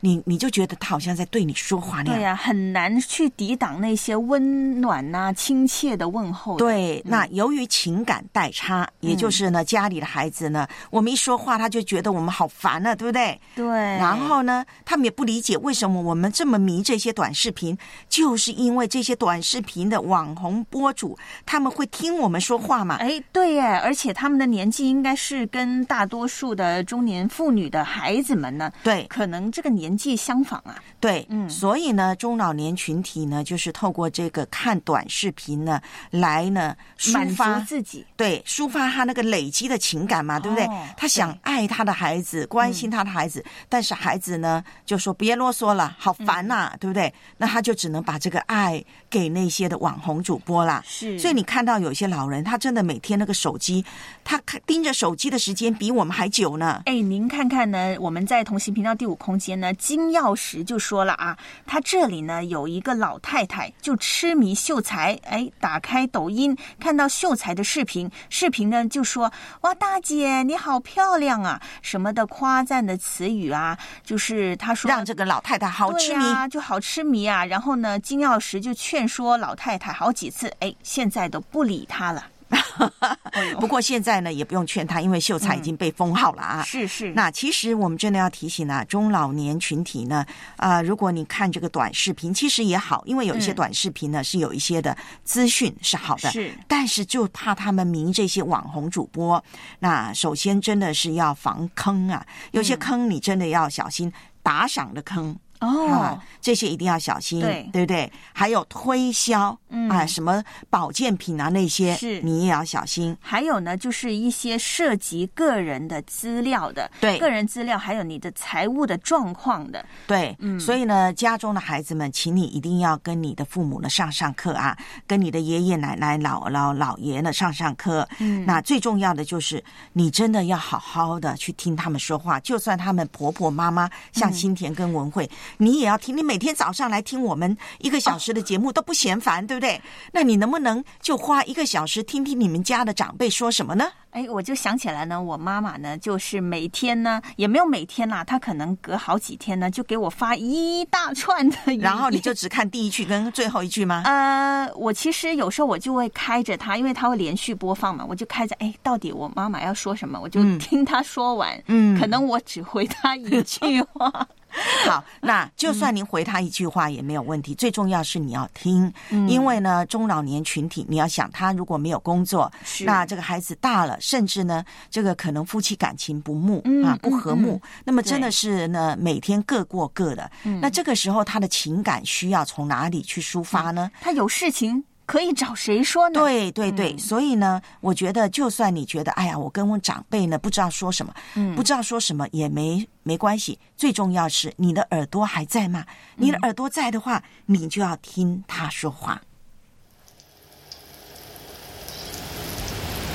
你你就觉得他好像在对你说话那样。对呀、很难去抵挡那些温暖呐、亲切的问候的。对，那由于情感代差，也就是呢，家里的孩子呢，我们一说话，他就觉得我们好烦啊，对不对？对，然后呢，他们也不理解为什么我们这么迷这些短视频，就是因为这些短视频的网红博主，他们会听我们说话嘛。哎，对耶，而且他们的年纪应该是跟大多数的中年妇女的孩子们呢，对，可能这个年年纪相仿啊。对，嗯，所以呢，中老年群体呢，就是透过这个看短视频呢，来呢抒发自己，对，抒发他那个累积的情感嘛，对不对？他想爱他的孩子，关心他的孩子，但是孩子呢就说别啰嗦了，好烦呐，对不对？那他就只能把这个爱给那些的网红主播啦。是，所以你看到有些老人，他真的每天那个手机，他盯着手机的时间比我们还久呢。哎，您看看呢，我们在同行频道第五空间呢，金钥匙就说了啊，他这里呢有一个老太太就痴迷秀才，哎，打开抖音看到秀才的视频，视频呢就说哇，大姐你好漂亮啊，什么的夸赞的词语啊，就是他说让这个老太太好痴迷啊，就好痴迷啊。然后呢，金钥匙就劝说老太太好几次，哎，现在都不理他了。不过现在呢，也不用劝他，因为秀才已经被封号了啊。是是。那其实我们真的要提醒啊，中老年群体呢，啊，如果你看这个短视频，其实也好，因为有一些短视频呢是有一些的资讯是好的，是。但是就怕他们迷这些网红主播，那首先真的是要防坑啊，有些坑你真的要小心，打赏的坑。哦，这些一定要小心，对对不对？还有推销，啊，什么保健品啊那些，是你也要小心。还有呢，就是一些涉及个人的资料的，对个人资料，还有你的财务的状况的，对。嗯，所以呢，家中的孩子们，请你一定要跟你的父母呢上上课啊，跟你的爷爷奶奶、姥姥姥爷呢上上课。嗯，那最重要的就是你真的要好好的去听他们说话，就算他们婆婆妈妈像新田跟文慧。你也要听，你每天早上来听我们一个小时的节目都不嫌烦，对不对？那你能不能就花一个小时听听你们家的长辈说什么呢？哎，我就想起来呢，我妈妈呢，就是每天呢，也没有每天啦，她可能隔好几天呢，就给我发一大串的，然后你就只看第一句跟最后一句吗？呃，我其实有时候我就会开着它，因为它会连续播放嘛，我就开着，哎，到底我妈妈要说什么，我就听她说完，嗯，可能我只回她一句话。好，那就算您回他一句话也没有问题。最重要是你要听，因为呢，中老年群体，你要想他如果没有工作，那这个孩子大了，甚至呢，这个可能夫妻感情不睦啊，不和睦，那么真的是呢，每天各过各的。那这个时候他的情感需要从哪里去抒发呢？他有事情。可以找谁说呢？对对对，所以呢，我觉得就算你觉得，哎呀，我跟我长辈呢不知道说什么，嗯，不知道说什么也没没关系。最重要是你的耳朵还在吗？你的耳朵在的话，你就要听他说话。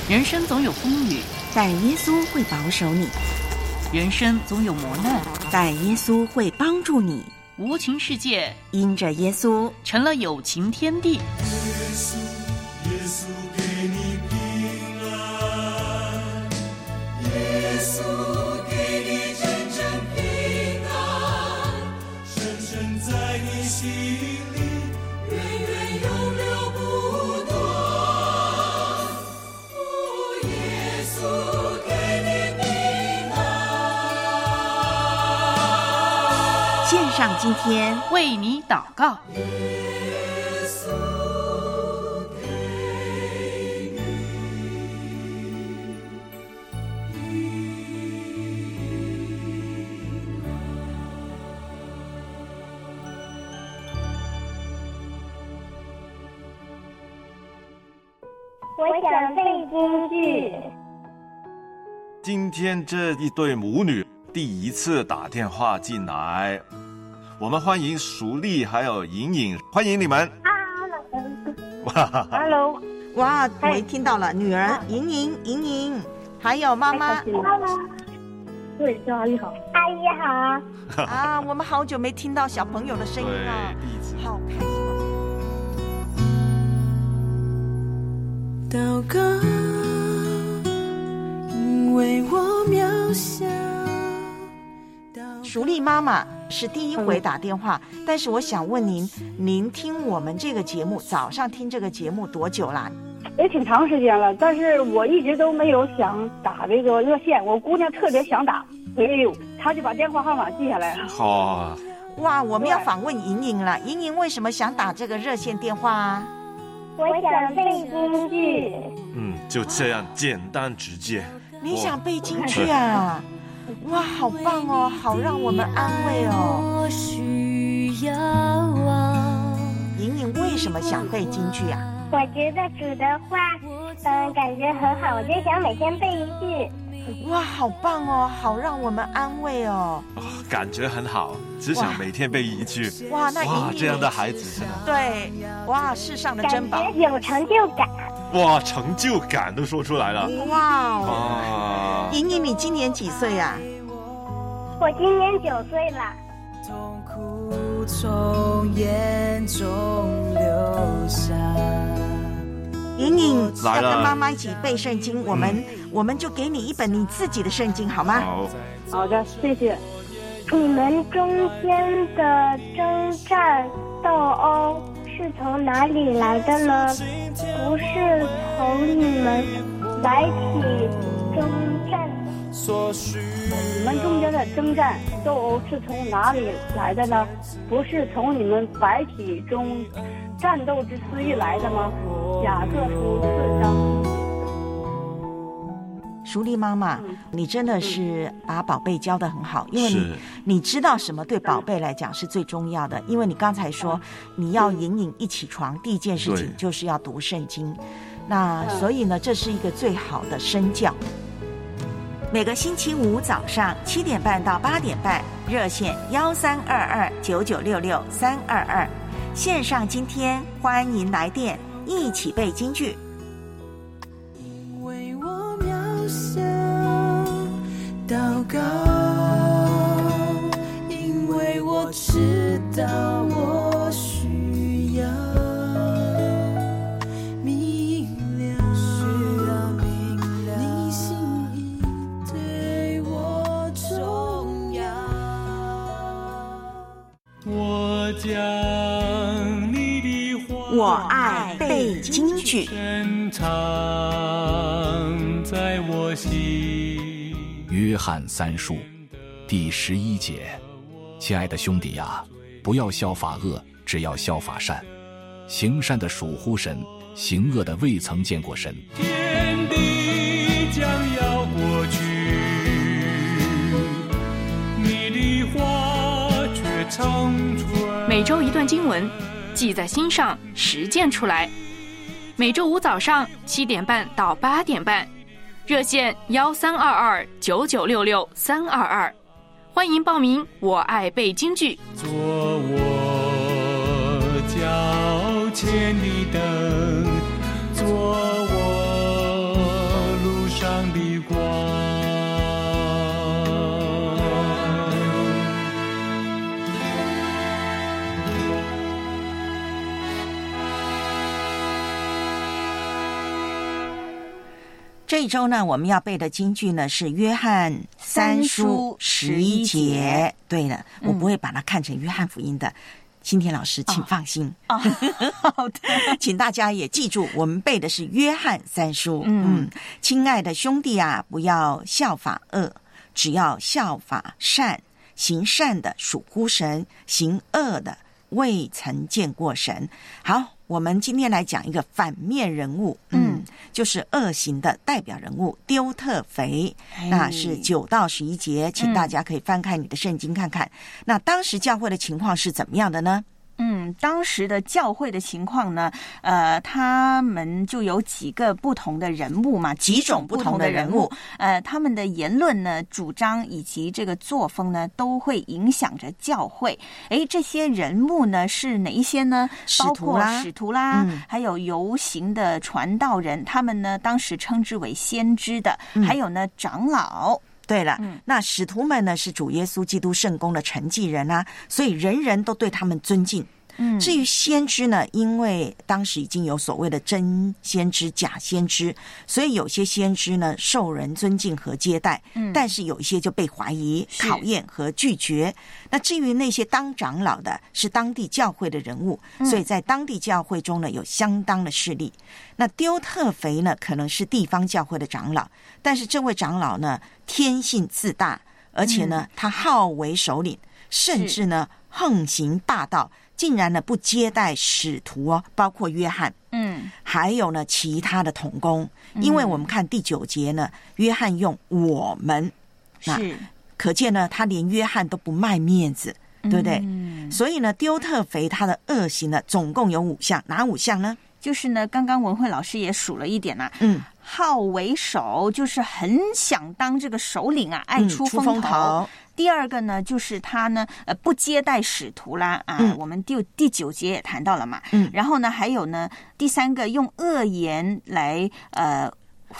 人生总有风雨，但耶稣会保守你；人生总有磨难，但耶稣会帮助你。无情世界，因着耶稣。成了有情天地。耶稣，耶稣给你平安，耶稣上今天为你祷告。我想背京剧。今天这一对母女第一次打电话进来，我们欢迎熟丽还有莹莹，欢迎你们。哇，Hello，哇，没听到了，女儿莹莹，莹莹，还有妈妈。对，叫阿姨好。阿姨好。啊，我们好久没听到小朋友的声音了，好开心。祷告，因为我渺小。熟丽妈妈是第一回打电话，但是我想问您，您听我们这个节目，早上听这个节目多久啦？也挺长时间了，但是我一直都没有想打这个热线。我姑娘特别想打，哎呦，她就把电话号码记下来了。好，哇，我们要访问莹莹了。莹莹为什么想打这个热线电话啊？我想背京剧。嗯，就这样简单直接。你想背京剧啊？哇，好棒哦，好让我们安慰哦。莹莹为什么想背京剧啊？我觉得主的话，嗯，感觉很好，我就想每天背一句。哇，好棒哦，好让我们安慰哦。感觉很好，只想每天背一句。哇，那哇，这样的孩子真的对，哇，世上的珍宝。有成就感。哇，成就感都说出来了。哇哦，啊，莹莹，你今年几岁呀、我今年九岁了。从眼中流下。莹莹要跟妈妈一起背圣经，我们、我们就给你一本你自己的圣经好吗？好，好的，谢谢。你们中间的征战斗殴是从哪里来的呢？不是从你们来起征战的。你们中间的征战斗殴是从哪里来的呢？不是从你们白体中战斗之私欲来的吗？雅各书四章。淑丽妈妈，你真的是把宝贝教得很好，因为你你知道什么对宝贝来讲是最重要的。因为你刚才说你要隐隐一起床，第一件事情就是要读圣经，那所以呢，这是一个最好的身教。每个星期五早上七点半到八点半，热线幺三二二九九六六三二二，线上今天欢迎来电，一起背京剧。为我渺小祷告，因为我知道我我将你的话我爱背京剧。深藏在我心。约翰三书第十一节，亲爱的兄弟呀，不要效法恶，只要效法善。行善的属乎神，行恶的未曾见过神。每周一段经文，记在心上，实践出来。每周五早上七点半到八点半，热线幺三二二九九六六三二二，欢迎报名。我爱背京剧。做我脚前的灯，做这一周呢，我们要背的京剧呢是《约翰三书十一节》。对了，我不会把它看成约翰福音的。新田老师，请放心。哦，好的，请大家也记住，我们背的是约翰三书。嗯嗯，亲爱的兄弟啊，不要效法恶，只要效法善。行善的属乎神，行恶的未曾见过神。好，我们今天来讲一个反面人物，嗯，就是恶行的代表人物丢特肥，哎那是九到十一节，请大家可以翻开你的圣经看看。那当时教会的情况是怎么样的呢？嗯，当时的教会的情况呢，呃，他们就有几个不同的人物嘛，几种不同的人物，呃，他们的言论呢、主张以及这个作风呢，都会影响着教会。诶，这些人物呢是哪一些呢？使包括使徒啦，嗯还有游行的传道人，他们呢当时称之为先知的，嗯还有呢长老。对了，嗯那使徒们呢是主耶稣基督圣公的承继人啊，所以人人都对他们尊敬。嗯至于先知呢，因为当时已经有所谓的真先知、假先知，所以有些先知呢受人尊敬和接待，嗯但是有一些就被怀疑、考验和拒绝。那至于那些当长老的，是当地教会的人物，嗯所以在当地教会中呢有相当的势力。那丢特肥呢，可能是地方教会的长老，但是这位长老呢天性自大，而且呢、他好为首领，甚至呢横行霸道。竟然呢不接待使徒哦，包括约翰，嗯，还有呢其他的童工，因为我们看第九节呢，约翰用我们，那是。可见呢，他连约翰都不卖面子，对不对？所以呢，丢特肥他的恶行呢，总共有五项，哪五项呢？就是呢，刚刚文慧老师也数了一点呐、嗯，好为首，就是很想当这个首领啊，爱出嗯风头。第二个呢，就是他呢，呃，不接待使徒啦，啊，嗯。我们第第九节也谈到了嘛，嗯。然后呢，还有呢，第三个用恶言来呃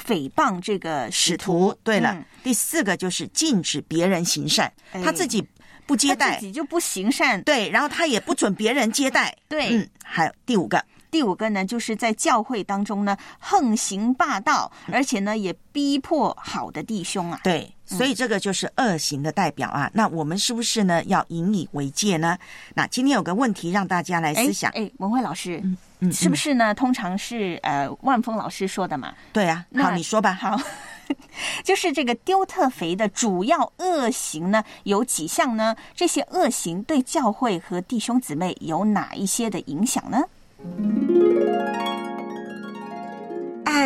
诽谤这个使使徒。对了，嗯。第四个就是禁止别人行善，哎。他自己不接待。自，己就不行善，对，然后他也不准别人接待。对。嗯，还有第五个，第五个呢，就是在教会当中呢横行霸道，而且呢也逼迫好的弟兄啊。对，所以这个就是恶行的代表啊。那我们是不是呢要引以为戒呢？那今天有个问题让大家来思想。哎，哎文慧老师，嗯嗯是不是呢？通常是呃万峰老师说的嘛？对啊，那好，你说吧。好，就是这个丢特肥的主要恶行呢有几项呢？这些恶行对教会和弟兄姊妹有哪一些的影响呢？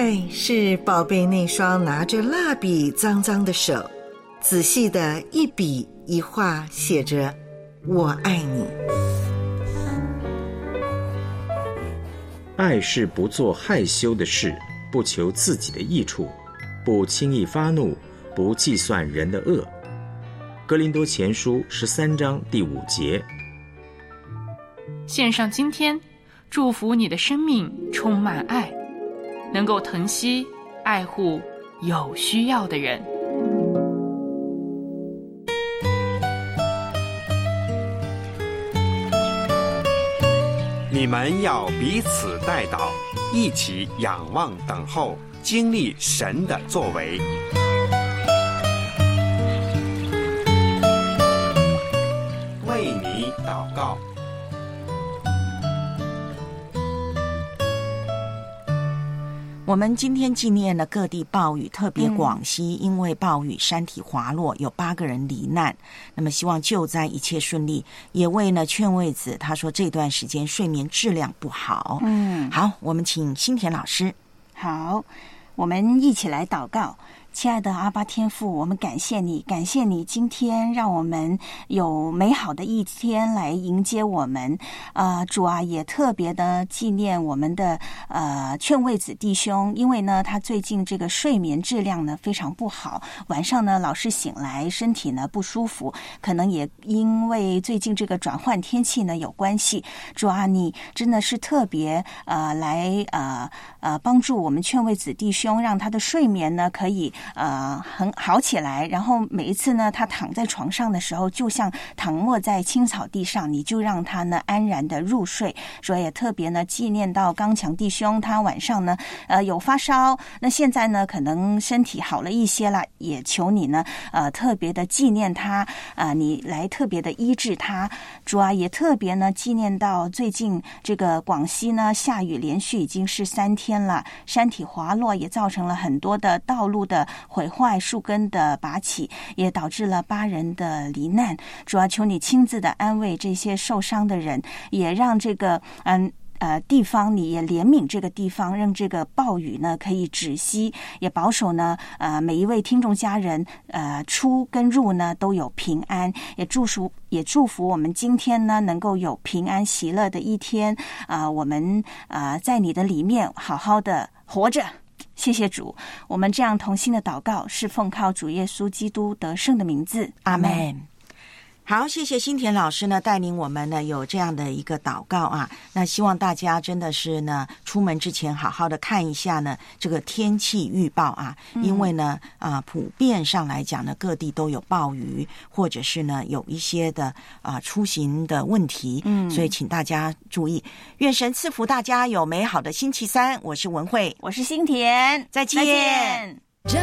爱是宝贝那双拿着蜡笔脏脏的手，仔细的一笔一画写着“我爱你”。爱是不做害羞的事，不求自己的益处，不轻易发怒，不计算人的恶。格林多前书十三章第五节。献上今天，祝福你的生命充满爱，能够疼惜、爱护有需要的人。你们要彼此带祷，一起仰望等候，经历神的作为。为你祷告。我们今天纪念了各地暴雨，特别广西因为暴雨山体滑落，有八个人罹难。那么希望救灾一切顺利，也为呢劝慰子，他说这段时间睡眠质量不好。嗯，好，我们请新田老师。好，我们一起来祷告。亲爱的阿巴天父，我们感谢你，感谢你今天让我们有美好的一天来迎接我们。呃，主啊，也特别的纪念我们的呃劝慰子弟兄，因为呢，他最近这个睡眠质量呢非常不好，晚上呢老是醒来，身体呢不舒服，可能也因为最近这个转换天气呢有关系。主啊，你真的是特别呃来呃呃帮助我们劝慰子弟兄，让他的睡眠呢可以。呃，很好起来。然后每一次呢，他躺在床上的时候，就像躺卧在青草地上，你就让他呢安然的入睡。所以也特别呢纪念到刚强弟兄，他晚上呢呃有发烧，那现在呢可能身体好了一些了，也求你呢呃特别的纪念他啊、呃，你来特别的医治他。主啊，也特别呢纪念到最近这个广西呢下雨连续已经是三天了，山体滑落也造成了很多的道路的。毁坏树根的拔起，也导致了八人的罹难。主要求你亲自的安慰这些受伤的人，也让这个嗯。呃，地方你也怜悯这个地方，让这个暴雨呢可以止息，也保守呢呃每一位听众家人呃出跟入呢都有平安，也祝福也祝福我们今天呢能够有平安喜乐的一天啊、我们啊、在你的里面好好的活着。谢谢主，我们这样同心的祷告是奉靠主耶稣基督得胜的名字，阿门。好，谢谢新田老师呢，带领我们呢有这样的一个祷告啊。那希望大家真的是呢，出门之前好好的看一下呢这个天气预报啊，因为呢啊普遍上来讲呢，各地都有暴雨，或者是呢有一些的啊出行的问题，嗯所以请大家注意。愿神赐福大家有美好的星期三。我是文慧，我是新田，再见。再见